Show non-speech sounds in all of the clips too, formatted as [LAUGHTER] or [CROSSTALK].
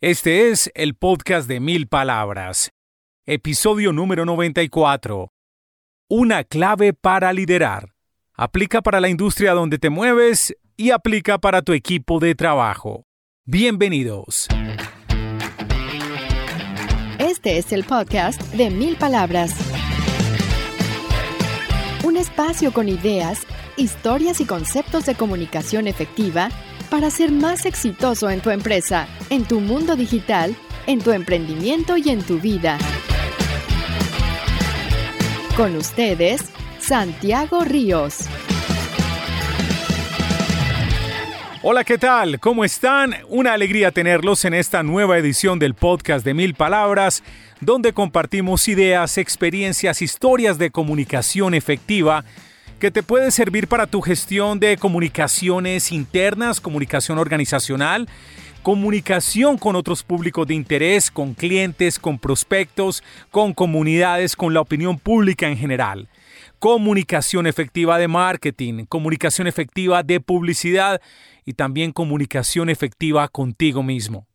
Este es el podcast de mil palabras, episodio número 94. Una clave para liderar. Aplica para la industria donde te mueves y aplica para tu equipo de trabajo. Bienvenidos. Este es el podcast de mil palabras. Un espacio con ideas, historias y conceptos de comunicación efectiva para ser más exitoso en tu empresa, en tu mundo digital, en tu emprendimiento y en tu vida. Con ustedes, Santiago Ríos. Hola, ¿qué tal? ¿Cómo están? Una alegría tenerlos en esta nueva edición del podcast de Mil Palabras, donde compartimos ideas, experiencias, historias de comunicación efectiva que te puede servir para tu gestión de comunicaciones internas, comunicación organizacional, comunicación con otros públicos de interés, con clientes, con prospectos, con comunidades, con la opinión pública en general. Comunicación efectiva de marketing, comunicación efectiva de publicidad y también comunicación efectiva contigo mismo.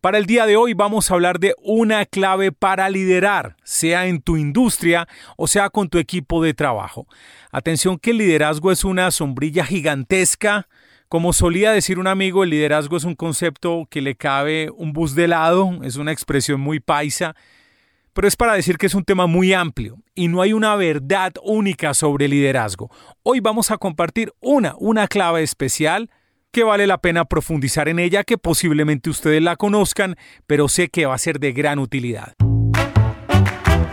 Para el día de hoy vamos a hablar de una clave para liderar, sea en tu industria o sea con tu equipo de trabajo. Atención que el liderazgo es una sombrilla gigantesca. Como solía decir un amigo, el liderazgo es un concepto que le cabe un bus de lado, es una expresión muy paisa, pero es para decir que es un tema muy amplio y no hay una verdad única sobre liderazgo. Hoy vamos a compartir una, una clave especial que vale la pena profundizar en ella, que posiblemente ustedes la conozcan, pero sé que va a ser de gran utilidad.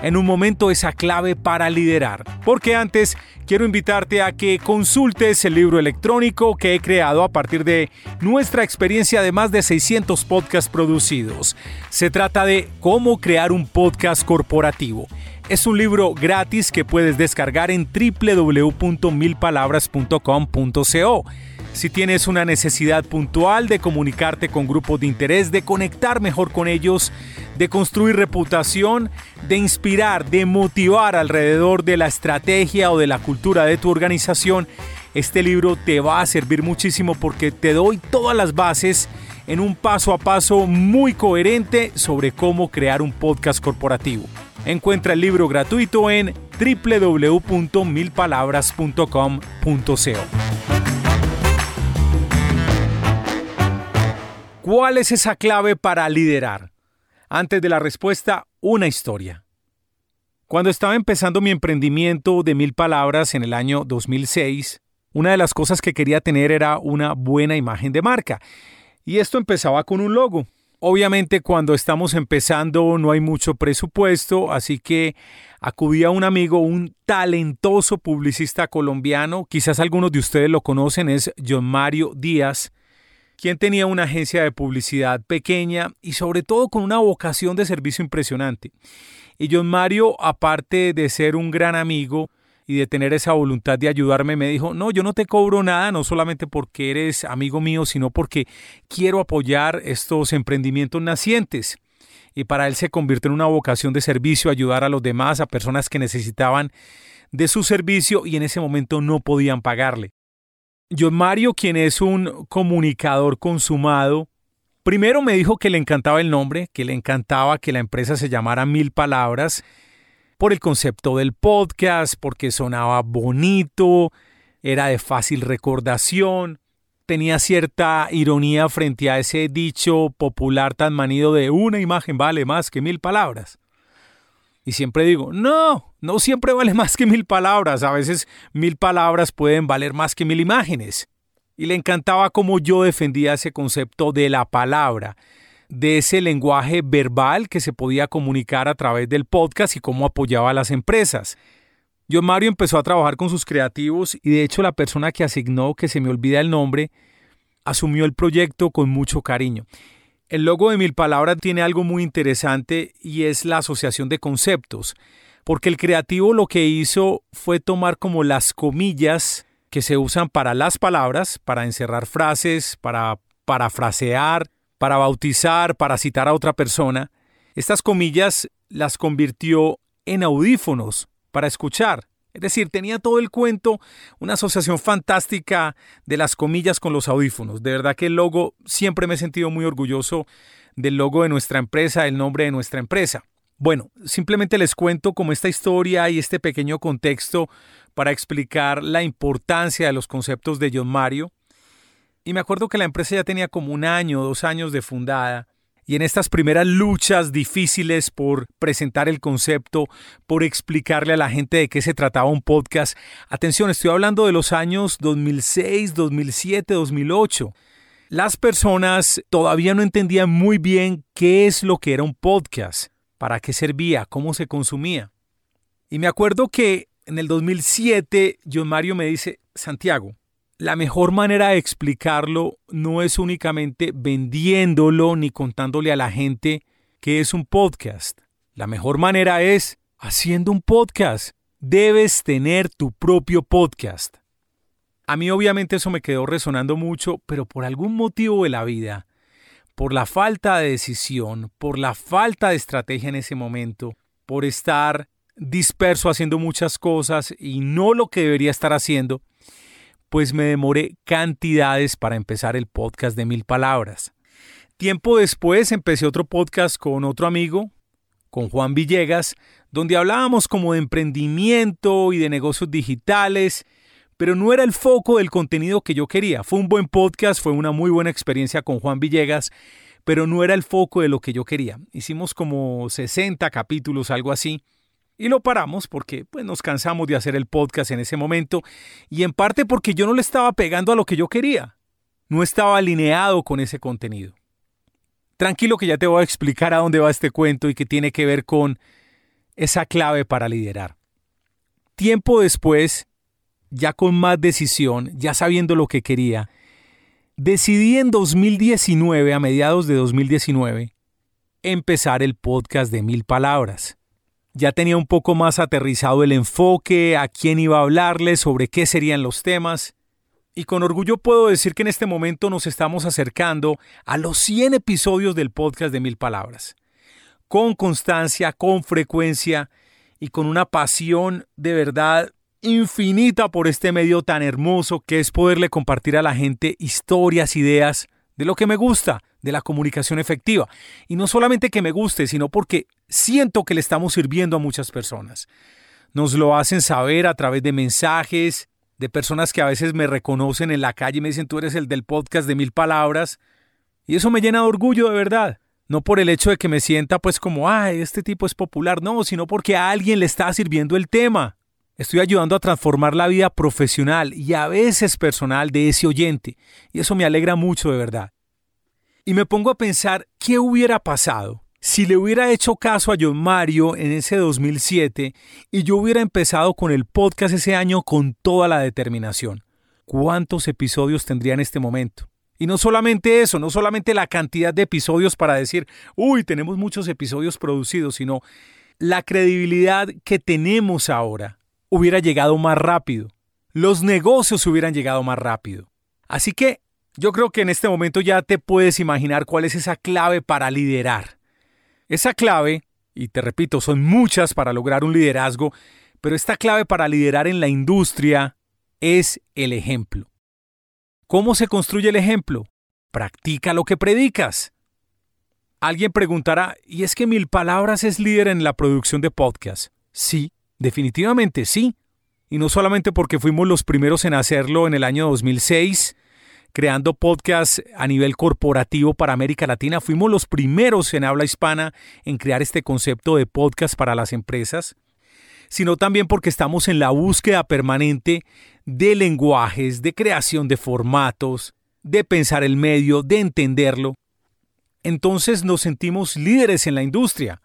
En un momento esa clave para liderar, porque antes quiero invitarte a que consultes el libro electrónico que he creado a partir de nuestra experiencia de más de 600 podcasts producidos. Se trata de cómo crear un podcast corporativo. Es un libro gratis que puedes descargar en www.milpalabras.com.co. Si tienes una necesidad puntual de comunicarte con grupos de interés, de conectar mejor con ellos, de construir reputación, de inspirar, de motivar alrededor de la estrategia o de la cultura de tu organización, este libro te va a servir muchísimo porque te doy todas las bases en un paso a paso muy coherente sobre cómo crear un podcast corporativo. Encuentra el libro gratuito en www.milpalabras.com.co. ¿Cuál es esa clave para liderar? Antes de la respuesta, una historia. Cuando estaba empezando mi emprendimiento de mil palabras en el año 2006, una de las cosas que quería tener era una buena imagen de marca. Y esto empezaba con un logo. Obviamente cuando estamos empezando no hay mucho presupuesto, así que acudí a un amigo, un talentoso publicista colombiano, quizás algunos de ustedes lo conocen, es John Mario Díaz, quien tenía una agencia de publicidad pequeña y sobre todo con una vocación de servicio impresionante. Y John Mario, aparte de ser un gran amigo, y de tener esa voluntad de ayudarme, me dijo, no, yo no te cobro nada, no solamente porque eres amigo mío, sino porque quiero apoyar estos emprendimientos nacientes. Y para él se convirtió en una vocación de servicio, ayudar a los demás, a personas que necesitaban de su servicio y en ese momento no podían pagarle. John Mario, quien es un comunicador consumado, primero me dijo que le encantaba el nombre, que le encantaba que la empresa se llamara Mil Palabras, por el concepto del podcast, porque sonaba bonito, era de fácil recordación, tenía cierta ironía frente a ese dicho popular tan manido de una imagen vale más que mil palabras. Y siempre digo, no, no siempre vale más que mil palabras, a veces mil palabras pueden valer más que mil imágenes. Y le encantaba cómo yo defendía ese concepto de la palabra, de ese lenguaje verbal que se podía comunicar a través del podcast y cómo apoyaba a las empresas. John Mario empezó a trabajar con sus creativos y de hecho la persona que asignó, que se me olvida el nombre, asumió el proyecto con mucho cariño. El logo de Mil Palabras tiene algo muy interesante y es la asociación de conceptos, porque el creativo lo que hizo fue tomar como las comillas que se usan para las palabras, para encerrar frases, para parafrasear, para bautizar, para citar a otra persona, estas comillas las convirtió en audífonos para escuchar. Es decir, tenía todo el cuento, una asociación fantástica de las comillas con los audífonos. De verdad que el logo, siempre me he sentido muy orgulloso del logo de nuestra empresa, el nombre de nuestra empresa. Bueno, simplemente les cuento como esta historia y este pequeño contexto para explicar la importancia de los conceptos de John Mario y me acuerdo que la empresa ya tenía como un año, dos años de fundada. Y en estas primeras luchas difíciles por presentar el concepto, por explicarle a la gente de qué se trataba un podcast, atención, estoy hablando de los años 2006, 2007, 2008. Las personas todavía no entendían muy bien qué es lo que era un podcast, para qué servía, cómo se consumía. Y me acuerdo que en el 2007 John Mario me dice, Santiago, la mejor manera de explicarlo no es únicamente vendiéndolo ni contándole a la gente que es un podcast. La mejor manera es haciendo un podcast. Debes tener tu propio podcast. A mí obviamente eso me quedó resonando mucho, pero por algún motivo de la vida, por la falta de decisión, por la falta de estrategia en ese momento, por estar disperso haciendo muchas cosas y no lo que debería estar haciendo, pues me demoré cantidades para empezar el podcast de mil palabras. Tiempo después empecé otro podcast con otro amigo, con Juan Villegas, donde hablábamos como de emprendimiento y de negocios digitales, pero no era el foco del contenido que yo quería. Fue un buen podcast, fue una muy buena experiencia con Juan Villegas, pero no era el foco de lo que yo quería. Hicimos como 60 capítulos, algo así, y lo paramos porque pues, nos cansamos de hacer el podcast en ese momento y en parte porque yo no le estaba pegando a lo que yo quería. No estaba alineado con ese contenido. Tranquilo que ya te voy a explicar a dónde va este cuento y que tiene que ver con esa clave para liderar. Tiempo después, ya con más decisión, ya sabiendo lo que quería, decidí en 2019, a mediados de 2019, empezar el podcast de mil palabras ya tenía un poco más aterrizado el enfoque, a quién iba a hablarle, sobre qué serían los temas. Y con orgullo puedo decir que en este momento nos estamos acercando a los 100 episodios del podcast de Mil Palabras. Con constancia, con frecuencia y con una pasión de verdad infinita por este medio tan hermoso que es poderle compartir a la gente historias, ideas de lo que me gusta, de la comunicación efectiva. Y no solamente que me guste, sino porque siento que le estamos sirviendo a muchas personas. Nos lo hacen saber a través de mensajes, de personas que a veces me reconocen en la calle y me dicen tú eres el del podcast de mil palabras. Y eso me llena de orgullo de verdad. No por el hecho de que me sienta pues como, ay, este tipo es popular, no, sino porque a alguien le está sirviendo el tema. Estoy ayudando a transformar la vida profesional y a veces personal de ese oyente. Y eso me alegra mucho de verdad. Y me pongo a pensar qué hubiera pasado si le hubiera hecho caso a John Mario en ese 2007 y yo hubiera empezado con el podcast ese año con toda la determinación. ¿Cuántos episodios tendría en este momento? Y no solamente eso, no solamente la cantidad de episodios para decir, uy, tenemos muchos episodios producidos, sino la credibilidad que tenemos ahora hubiera llegado más rápido. Los negocios hubieran llegado más rápido. Así que yo creo que en este momento ya te puedes imaginar cuál es esa clave para liderar. Esa clave, y te repito, son muchas para lograr un liderazgo, pero esta clave para liderar en la industria es el ejemplo. ¿Cómo se construye el ejemplo? Practica lo que predicas. Alguien preguntará, ¿y es que Mil Palabras es líder en la producción de podcast? Sí, definitivamente sí. Y no solamente porque fuimos los primeros en hacerlo en el año 2006, creando podcasts a nivel corporativo para América Latina, fuimos los primeros en habla hispana en crear este concepto de podcast para las empresas, sino también porque estamos en la búsqueda permanente de lenguajes, de creación de formatos, de pensar el medio, de entenderlo entonces nos sentimos líderes en la industria.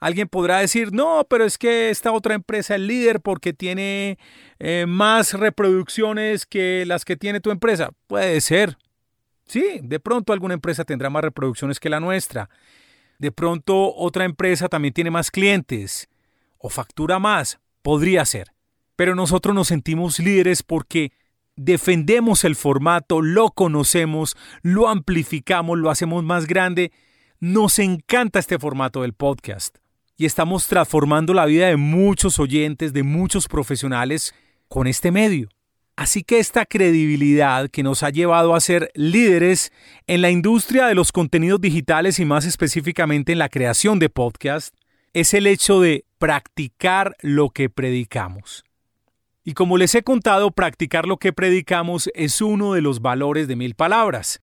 Alguien podrá decir, no, pero es que esta otra empresa es líder porque tiene eh, más reproducciones que las que tiene tu empresa. Puede ser. Sí, de pronto alguna empresa tendrá más reproducciones que la nuestra. De pronto otra empresa también tiene más clientes o factura más. Podría ser. Pero nosotros nos sentimos líderes porque defendemos el formato, lo conocemos, lo amplificamos, lo hacemos más grande. Nos encanta este formato del podcast y estamos transformando la vida de muchos oyentes, de muchos profesionales con este medio. Así que esta credibilidad que nos ha llevado a ser líderes en la industria de los contenidos digitales y más específicamente en la creación de podcast es el hecho de practicar lo que predicamos. Y como les he contado, practicar lo que predicamos es uno de los valores de mil palabras.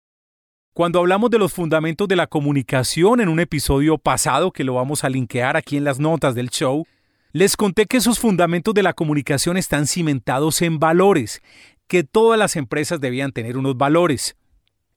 Cuando hablamos de los fundamentos de la comunicación en un episodio pasado que lo vamos a linkear aquí en las notas del show, les conté que esos fundamentos de la comunicación están cimentados en valores, que todas las empresas debían tener unos valores.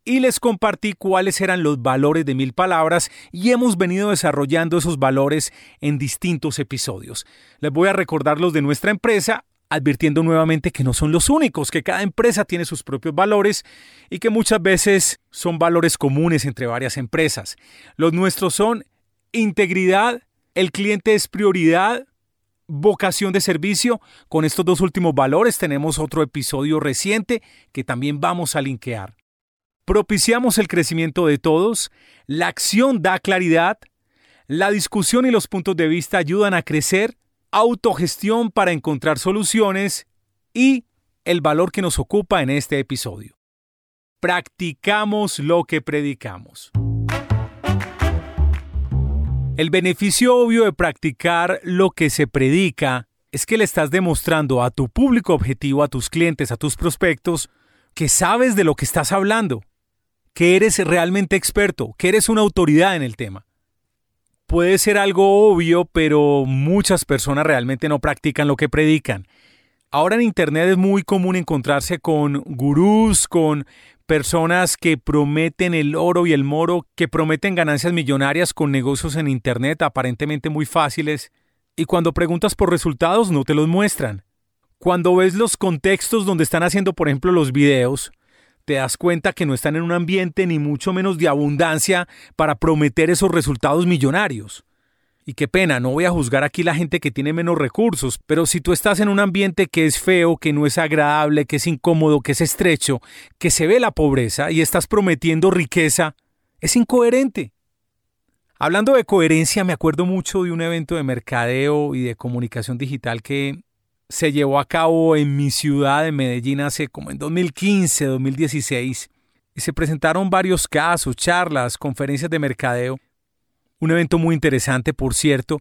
Y les compartí cuáles eran los valores de mil palabras y hemos venido desarrollando esos valores en distintos episodios. Les voy a recordar los de nuestra empresa advirtiendo nuevamente que no son los únicos, que cada empresa tiene sus propios valores y que muchas veces son valores comunes entre varias empresas. Los nuestros son integridad, el cliente es prioridad, vocación de servicio. Con estos dos últimos valores tenemos otro episodio reciente que también vamos a linkear. Propiciamos el crecimiento de todos, la acción da claridad, la discusión y los puntos de vista ayudan a crecer autogestión para encontrar soluciones y el valor que nos ocupa en este episodio. Practicamos lo que predicamos. El beneficio obvio de practicar lo que se predica es que le estás demostrando a tu público objetivo, a tus clientes, a tus prospectos, que sabes de lo que estás hablando, que eres realmente experto, que eres una autoridad en el tema puede ser algo obvio, pero muchas personas realmente no practican lo que predican. Ahora en Internet es muy común encontrarse con gurús, con personas que prometen el oro y el moro, que prometen ganancias millonarias con negocios en Internet aparentemente muy fáciles, y cuando preguntas por resultados no te los muestran. Cuando ves los contextos donde están haciendo, por ejemplo, los videos, te das cuenta que no están en un ambiente ni mucho menos de abundancia para prometer esos resultados millonarios. Y qué pena, no voy a juzgar aquí la gente que tiene menos recursos, pero si tú estás en un ambiente que es feo, que no es agradable, que es incómodo, que es estrecho, que se ve la pobreza y estás prometiendo riqueza, es incoherente. Hablando de coherencia, me acuerdo mucho de un evento de mercadeo y de comunicación digital que se llevó a cabo en mi ciudad de Medellín hace como en 2015, 2016. Y se presentaron varios casos, charlas, conferencias de mercadeo. Un evento muy interesante, por cierto.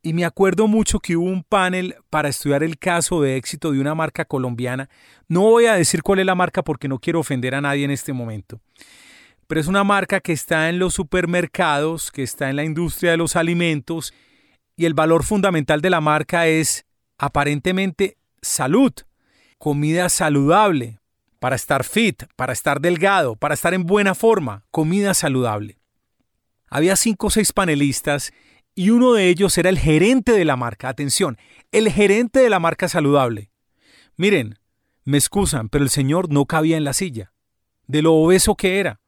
Y me acuerdo mucho que hubo un panel para estudiar el caso de éxito de una marca colombiana. No voy a decir cuál es la marca porque no quiero ofender a nadie en este momento. Pero es una marca que está en los supermercados, que está en la industria de los alimentos. Y el valor fundamental de la marca es aparentemente salud, comida saludable, para estar fit, para estar delgado, para estar en buena forma, comida saludable. Había cinco o seis panelistas y uno de ellos era el gerente de la marca. Atención, el gerente de la marca saludable. Miren, me excusan, pero el señor no cabía en la silla, de lo obeso que era.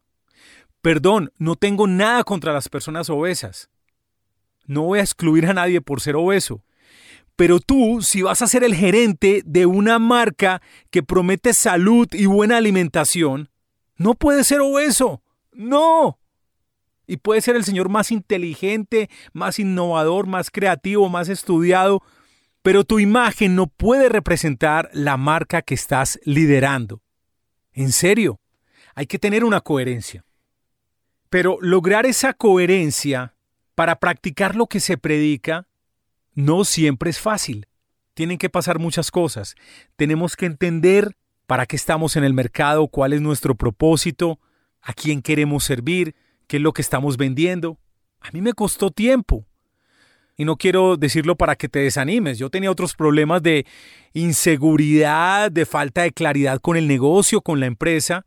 Perdón, no tengo nada contra las personas obesas. No voy a excluir a nadie por ser obeso. Pero tú, si vas a ser el gerente de una marca que promete salud y buena alimentación, no puedes ser obeso. No. Y puede ser el señor más inteligente, más innovador, más creativo, más estudiado, pero tu imagen no puede representar la marca que estás liderando. En serio, hay que tener una coherencia. Pero lograr esa coherencia para practicar lo que se predica no siempre es fácil. Tienen que pasar muchas cosas. Tenemos que entender para qué estamos en el mercado, cuál es nuestro propósito, a quién queremos servir, qué es lo que estamos vendiendo. A mí me costó tiempo. Y no quiero decirlo para que te desanimes. Yo tenía otros problemas de inseguridad, de falta de claridad con el negocio, con la empresa,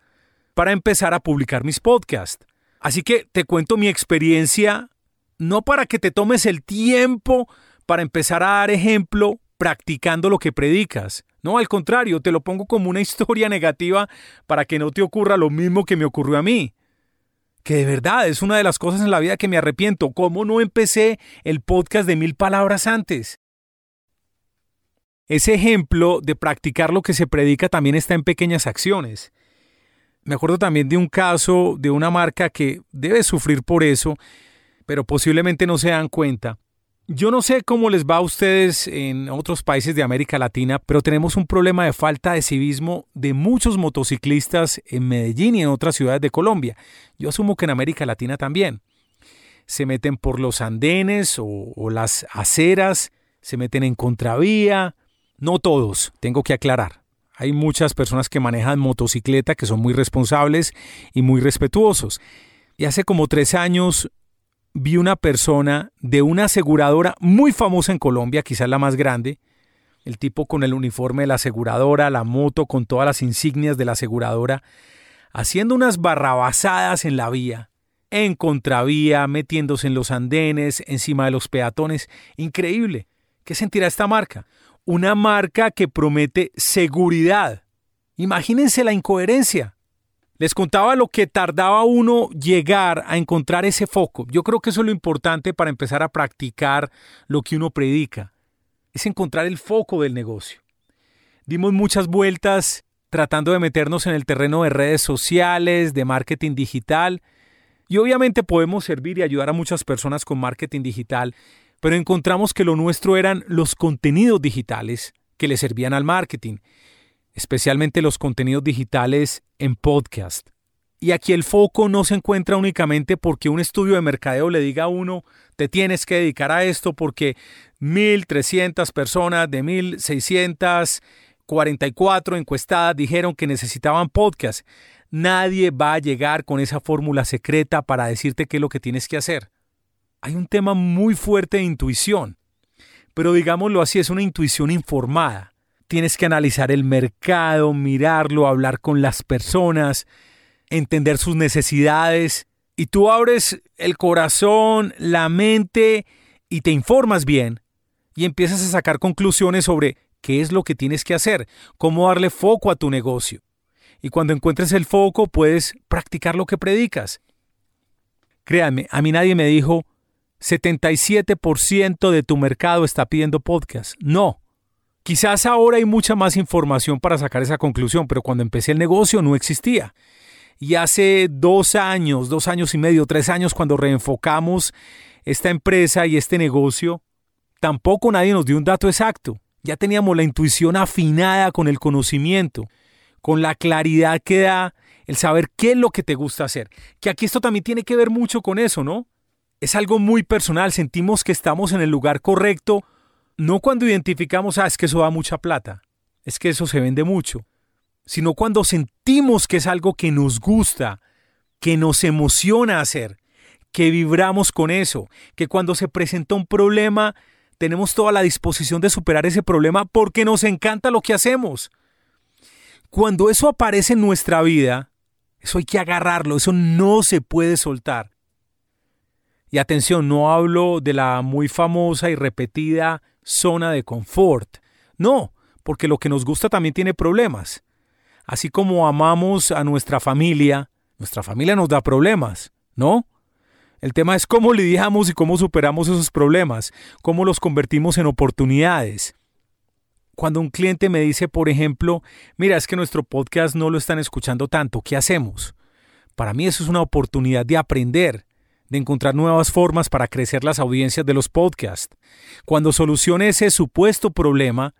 para empezar a publicar mis podcasts. Así que te cuento mi experiencia, no para que te tomes el tiempo para empezar a dar ejemplo practicando lo que predicas. No, al contrario, te lo pongo como una [LAUGHS] historia negativa para que no te ocurra lo mismo que me ocurrió a mí. Que de verdad es una de las cosas en la vida que me arrepiento. ¿Cómo no empecé el podcast de mil palabras antes? Ese ejemplo de practicar lo que se predica también está en pequeñas acciones. Me acuerdo también de un caso de una marca que debe sufrir por eso, pero posiblemente no se dan cuenta. Yo no sé cómo les va a ustedes en otros países de América Latina, pero tenemos un problema de falta de civismo de muchos motociclistas en Medellín y en otras ciudades de Colombia. Yo asumo que en América Latina también. Se meten por los andenes o, las aceras, se meten en contravía. No todos, tengo que aclarar. Hay muchas personas que manejan motocicleta que son muy responsables y muy respetuosos. Y hace como tres años vi una persona de una aseguradora muy famosa en Colombia, quizás la más grande, el tipo con el uniforme de la aseguradora, la moto con todas las insignias de la aseguradora, haciendo unas barrabasadas en la vía, en contravía, metiéndose en los andenes, encima de los peatones. Increíble. ¿Qué sentirá esta marca? Una marca que promete seguridad. Imagínense la incoherencia. Les contaba lo que tardaba uno llegar a encontrar ese foco. Yo creo que eso es lo importante para empezar a practicar lo que uno predica. Es encontrar el foco del negocio. Dimos muchas vueltas tratando de meternos en el terreno de redes sociales, de marketing digital. Y obviamente podemos servir y ayudar a muchas personas con marketing digital, pero encontramos que lo nuestro eran los contenidos digitales que le servían al marketing especialmente los contenidos digitales en podcast. Y aquí el foco no se encuentra únicamente porque un estudio de mercadeo le diga a uno, te tienes que dedicar a esto porque 1.300 personas de 1.644 encuestadas dijeron que necesitaban podcast. Nadie va a llegar con esa fórmula secreta para decirte qué es lo que tienes que hacer. Hay un tema muy fuerte de intuición, pero digámoslo así, es una intuición informada tienes que analizar el mercado, mirarlo, hablar con las personas, entender sus necesidades. Y tú abres el corazón, la mente y te informas bien y empiezas a sacar conclusiones sobre qué es lo que tienes que hacer, cómo darle foco a tu negocio. Y cuando encuentres el foco puedes practicar lo que predicas. Créanme, a mí nadie me dijo 77% de tu mercado está pidiendo podcast. No, Quizás ahora hay mucha más información para sacar esa conclusión, pero cuando empecé el negocio no existía. Y hace dos años, dos años y medio, tres años, cuando reenfocamos esta empresa y este negocio, tampoco nadie nos dio un dato exacto. Ya teníamos la intuición afinada con el conocimiento, con la claridad que da el saber qué es lo que te gusta hacer. Que aquí esto también tiene que ver mucho con eso, ¿no? Es algo muy personal, sentimos que estamos en el lugar correcto no cuando identificamos, ah, es que eso da mucha plata, es que eso se vende mucho, sino cuando sentimos que es algo que nos gusta, que nos emociona hacer, que vibramos con eso, que cuando se presenta un problema tenemos toda la disposición de superar ese problema porque nos encanta lo que hacemos. Cuando eso aparece en nuestra vida, eso hay que agarrarlo, eso no se puede soltar. Y atención, no hablo de la muy famosa y repetida zona de confort. No, porque lo que nos gusta también tiene problemas. Así como amamos a nuestra familia, nuestra familia nos da problemas, ¿no? El tema es cómo lidiamos y cómo superamos esos problemas, cómo los convertimos en oportunidades. Cuando un cliente me dice, por ejemplo, mira, es que nuestro podcast no lo están escuchando tanto, ¿qué hacemos? Para mí eso es una oportunidad de aprender, de encontrar nuevas formas para crecer las audiencias de los podcasts. Cuando solucione ese supuesto problema,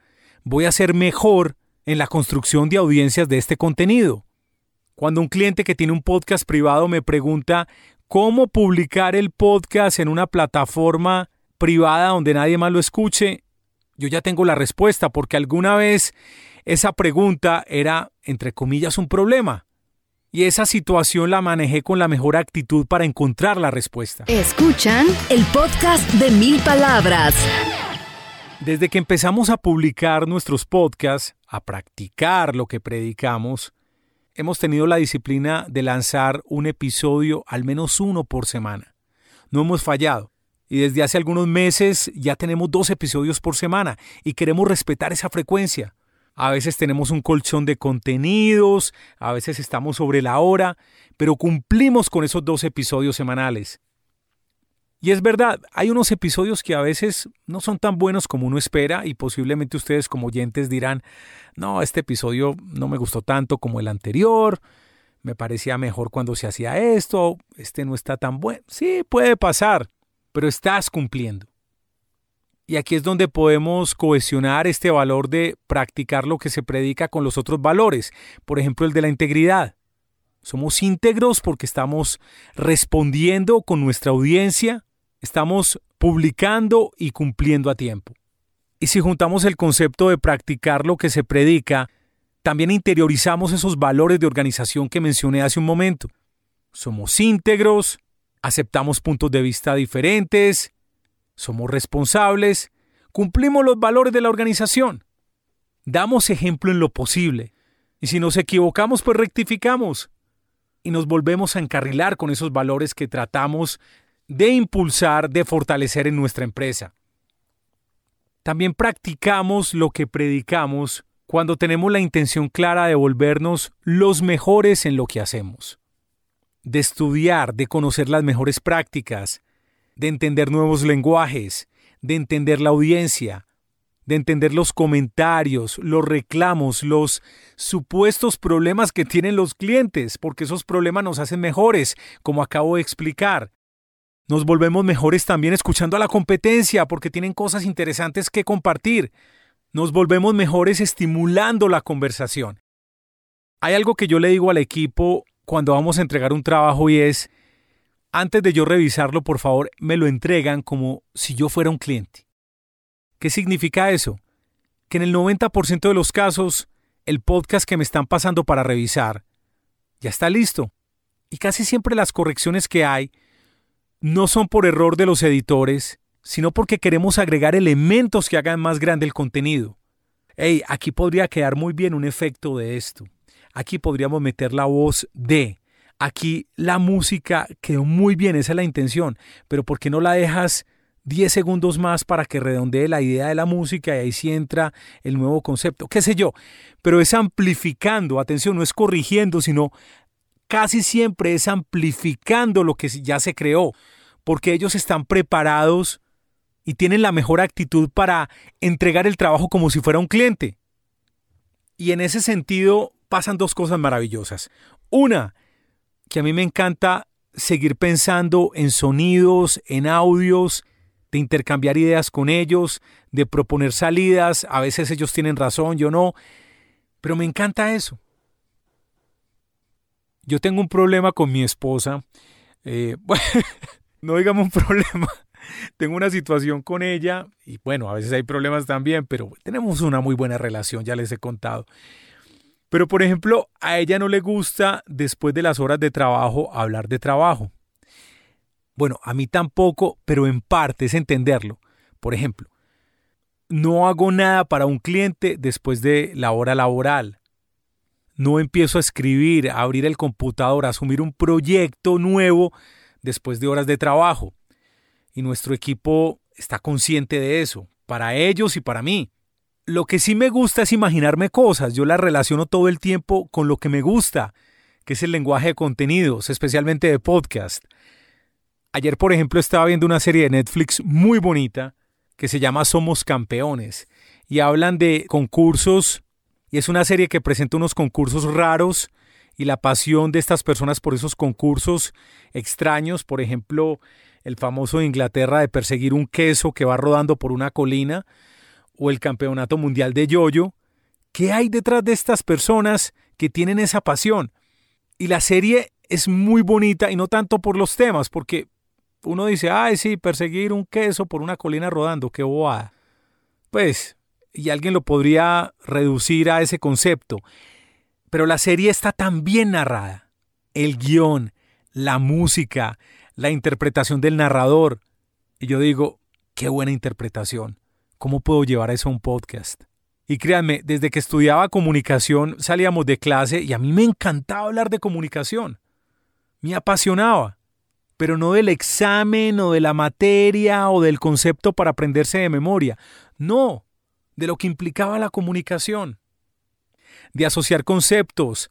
voy a ser mejor en la construcción de audiencias de este contenido. Cuando un cliente que tiene un podcast privado me pregunta cómo publicar el podcast en una plataforma privada donde nadie más lo escuche, yo ya tengo la respuesta porque alguna vez esa pregunta era, entre comillas, un problema. Y esa situación la manejé con la mejor actitud para encontrar la respuesta. Escuchan el podcast de mil palabras. Desde que empezamos a publicar nuestros podcasts, a practicar lo que predicamos, hemos tenido la disciplina de lanzar un episodio, al menos uno por semana. No hemos fallado. Y desde hace algunos meses ya tenemos dos episodios por semana y queremos respetar esa frecuencia. A veces tenemos un colchón de contenidos, a veces estamos sobre la hora, pero cumplimos con esos dos episodios semanales. Y es verdad, hay unos episodios que a veces no son tan buenos como uno espera y posiblemente ustedes como oyentes dirán, no, este episodio no me gustó tanto como el anterior, me parecía mejor cuando se hacía esto, este no está tan bueno. Sí, puede pasar, pero estás cumpliendo. Y aquí es donde podemos cohesionar este valor de practicar lo que se predica con los otros valores, por ejemplo el de la integridad. Somos íntegros porque estamos respondiendo con nuestra audiencia estamos publicando y cumpliendo a tiempo. Y si juntamos el concepto de practicar lo que se predica, también interiorizamos esos valores de organización que mencioné hace un momento. Somos íntegros, aceptamos puntos de vista diferentes, somos responsables, cumplimos los valores de la organización, damos ejemplo en lo posible, y si nos equivocamos, pues rectificamos, y nos volvemos a encarrilar con esos valores que tratamos de impulsar, de fortalecer en nuestra empresa. También practicamos lo que predicamos cuando tenemos la intención clara de volvernos los mejores en lo que hacemos, de estudiar, de conocer las mejores prácticas, de entender nuevos lenguajes, de entender la audiencia, de entender los comentarios, los reclamos, los supuestos problemas que tienen los clientes, porque esos problemas nos hacen mejores, como acabo de explicar. Nos volvemos mejores también escuchando a la competencia porque tienen cosas interesantes que compartir. Nos volvemos mejores estimulando la conversación. Hay algo que yo le digo al equipo cuando vamos a entregar un trabajo y es, antes de yo revisarlo, por favor, me lo entregan como si yo fuera un cliente. ¿Qué significa eso? Que en el 90% de los casos, el podcast que me están pasando para revisar ya está listo. Y casi siempre las correcciones que hay no son por error de los editores, sino porque queremos agregar elementos que hagan más grande el contenido. Hey, aquí podría quedar muy bien un efecto de esto. Aquí podríamos meter la voz de. Aquí la música quedó muy bien, esa es la intención, pero ¿por qué no la dejas 10 segundos más para que redondee la idea de la música y ahí sí entra el nuevo concepto? ¿Qué sé yo? Pero es amplificando, atención, no es corrigiendo, sino casi siempre es amplificando lo que ya se creó, porque ellos están preparados y tienen la mejor actitud para entregar el trabajo como si fuera un cliente. Y en ese sentido pasan dos cosas maravillosas. Una, que a mí me encanta seguir pensando en sonidos, en audios, de intercambiar ideas con ellos, de proponer salidas. A veces ellos tienen razón, yo no. Pero me encanta eso. Yo tengo un problema con mi esposa. Eh, [LAUGHS] no digamos un problema. Tengo una situación con ella y bueno, a veces hay problemas también, pero tenemos una muy buena relación, ya les he contado. Pero por ejemplo, a ella no le gusta después de las horas de trabajo hablar de trabajo. Bueno, a mí tampoco, pero en parte es entenderlo. Por ejemplo, no hago nada para un cliente después de la hora laboral. No empiezo a escribir, a abrir el computador, a asumir un proyecto nuevo después de horas de trabajo. Y nuestro equipo está consciente de eso, para ellos y para mí. Lo que sí me gusta es imaginarme cosas. Yo las relaciono todo el tiempo con lo que me gusta, que es el lenguaje de contenidos, especialmente de podcast. Ayer, por ejemplo, estaba viendo una serie de Netflix muy bonita que se llama Somos Campeones y hablan de concursos y es una serie que presenta unos concursos raros y la pasión de estas personas por esos concursos extraños, por ejemplo, el famoso de Inglaterra de perseguir un queso que va rodando por una colina, o el Campeonato Mundial de Yoyo. ¿Qué hay detrás de estas personas que tienen esa pasión? Y la serie es muy bonita y no tanto por los temas, porque uno dice, ay, sí, perseguir un queso por una colina rodando, qué bobada. Pues, y alguien lo podría reducir a ese concepto. Pero la serie está tan bien narrada. El guion, la música, la interpretación del narrador. Y yo digo, qué buena interpretación. ¿Cómo puedo llevar eso a un podcast? Y créanme, desde que estudiaba comunicación salíamos de clase y a mí me encantaba hablar de comunicación. Me apasionaba. Pero no del examen o de la materia o del concepto para aprenderse de memoria. No, de lo que implicaba la comunicación. De asociar conceptos,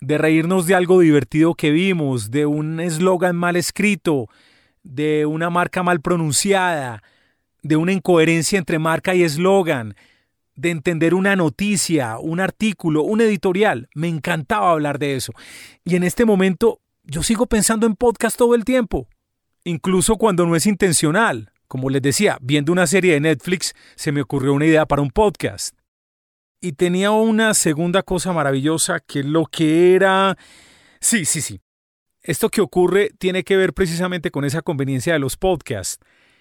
de reírnos de algo divertido que vimos, de un eslogan mal escrito, de una marca mal pronunciada, de una incoherencia entre marca y eslogan, de entender una noticia, un artículo, un editorial. Me encantaba hablar de eso. Y en este momento yo sigo pensando en podcast todo el tiempo, incluso cuando no es intencional. Como les decía, viendo una serie de Netflix se me ocurrió una idea para un podcast. Y tenía una segunda cosa maravillosa que lo que era... Sí, sí, sí. Esto que ocurre tiene que ver precisamente con esa conveniencia de los podcasts,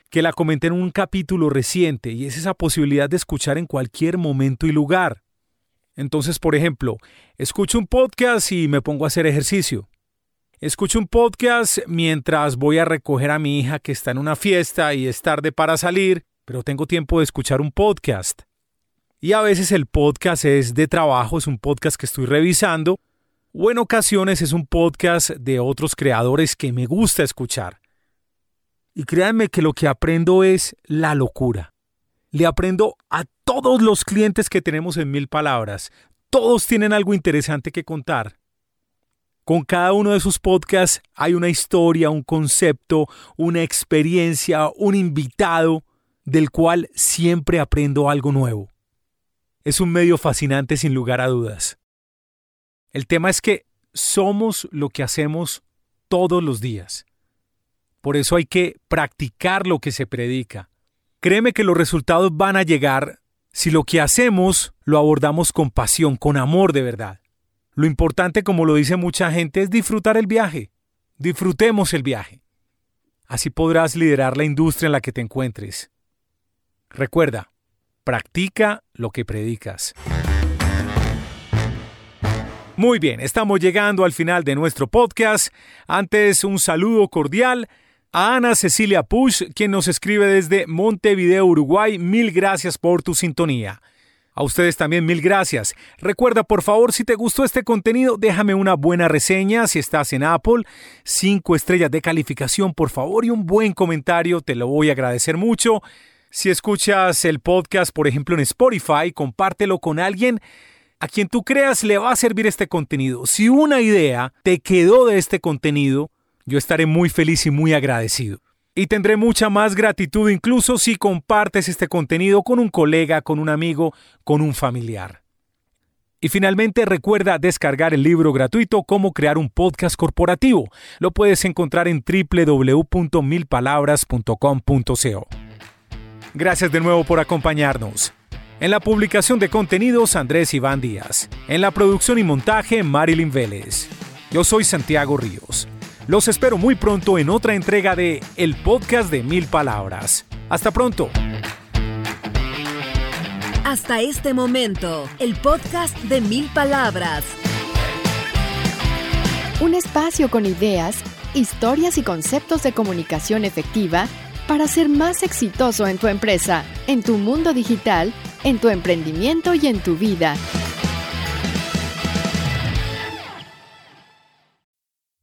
que la comenté en un capítulo reciente, y es esa posibilidad de escuchar en cualquier momento y lugar. Entonces, por ejemplo, escucho un podcast y me pongo a hacer ejercicio. Escucho un podcast mientras voy a recoger a mi hija que está en una fiesta y es tarde para salir, pero tengo tiempo de escuchar un podcast. Y a veces el podcast es de trabajo, es un podcast que estoy revisando, o en ocasiones es un podcast de otros creadores que me gusta escuchar. Y créanme que lo que aprendo es la locura. Le aprendo a todos los clientes que tenemos en mil palabras. Todos tienen algo interesante que contar. Con cada uno de sus podcasts hay una historia, un concepto, una experiencia, un invitado del cual siempre aprendo algo nuevo es un medio fascinante sin lugar a dudas. El tema es que somos lo que hacemos todos los días. Por eso hay que practicar lo que se predica. Créeme que los resultados van a llegar si lo que hacemos lo abordamos con pasión, con amor de verdad. Lo importante, como lo dice mucha gente, es disfrutar el viaje. Disfrutemos el viaje. Así podrás liderar la industria en la que te encuentres. Recuerda, Practica lo que predicas. Muy bien, estamos llegando al final de nuestro podcast. Antes, un saludo cordial a Ana Cecilia Push, quien nos escribe desde Montevideo, Uruguay. Mil gracias por tu sintonía. A ustedes también mil gracias. Recuerda, por favor, si te gustó este contenido, déjame una buena reseña si estás en Apple, cinco estrellas de calificación, por favor, y un buen comentario, te lo voy a agradecer mucho. Si escuchas el podcast, por ejemplo, en Spotify, compártelo con alguien a quien tú creas le va a servir este contenido. Si una idea te quedó de este contenido, yo estaré muy feliz y muy agradecido. Y tendré mucha más gratitud incluso si compartes este contenido con un colega, con un amigo, con un familiar. Y finalmente recuerda descargar el libro gratuito Cómo crear un podcast corporativo. Lo puedes encontrar en www.milpalabras.com.co. Gracias de nuevo por acompañarnos. En la publicación de contenidos, Andrés Iván Díaz. En la producción y montaje, Marilyn Vélez. Yo soy Santiago Ríos. Los espero muy pronto en otra entrega de El Podcast de Mil Palabras. Hasta pronto. Hasta este momento, el podcast de Mil Palabras. Un espacio con ideas, historias y conceptos de comunicación efectiva para ser más exitoso en tu empresa, en tu mundo digital, en tu emprendimiento y en tu vida.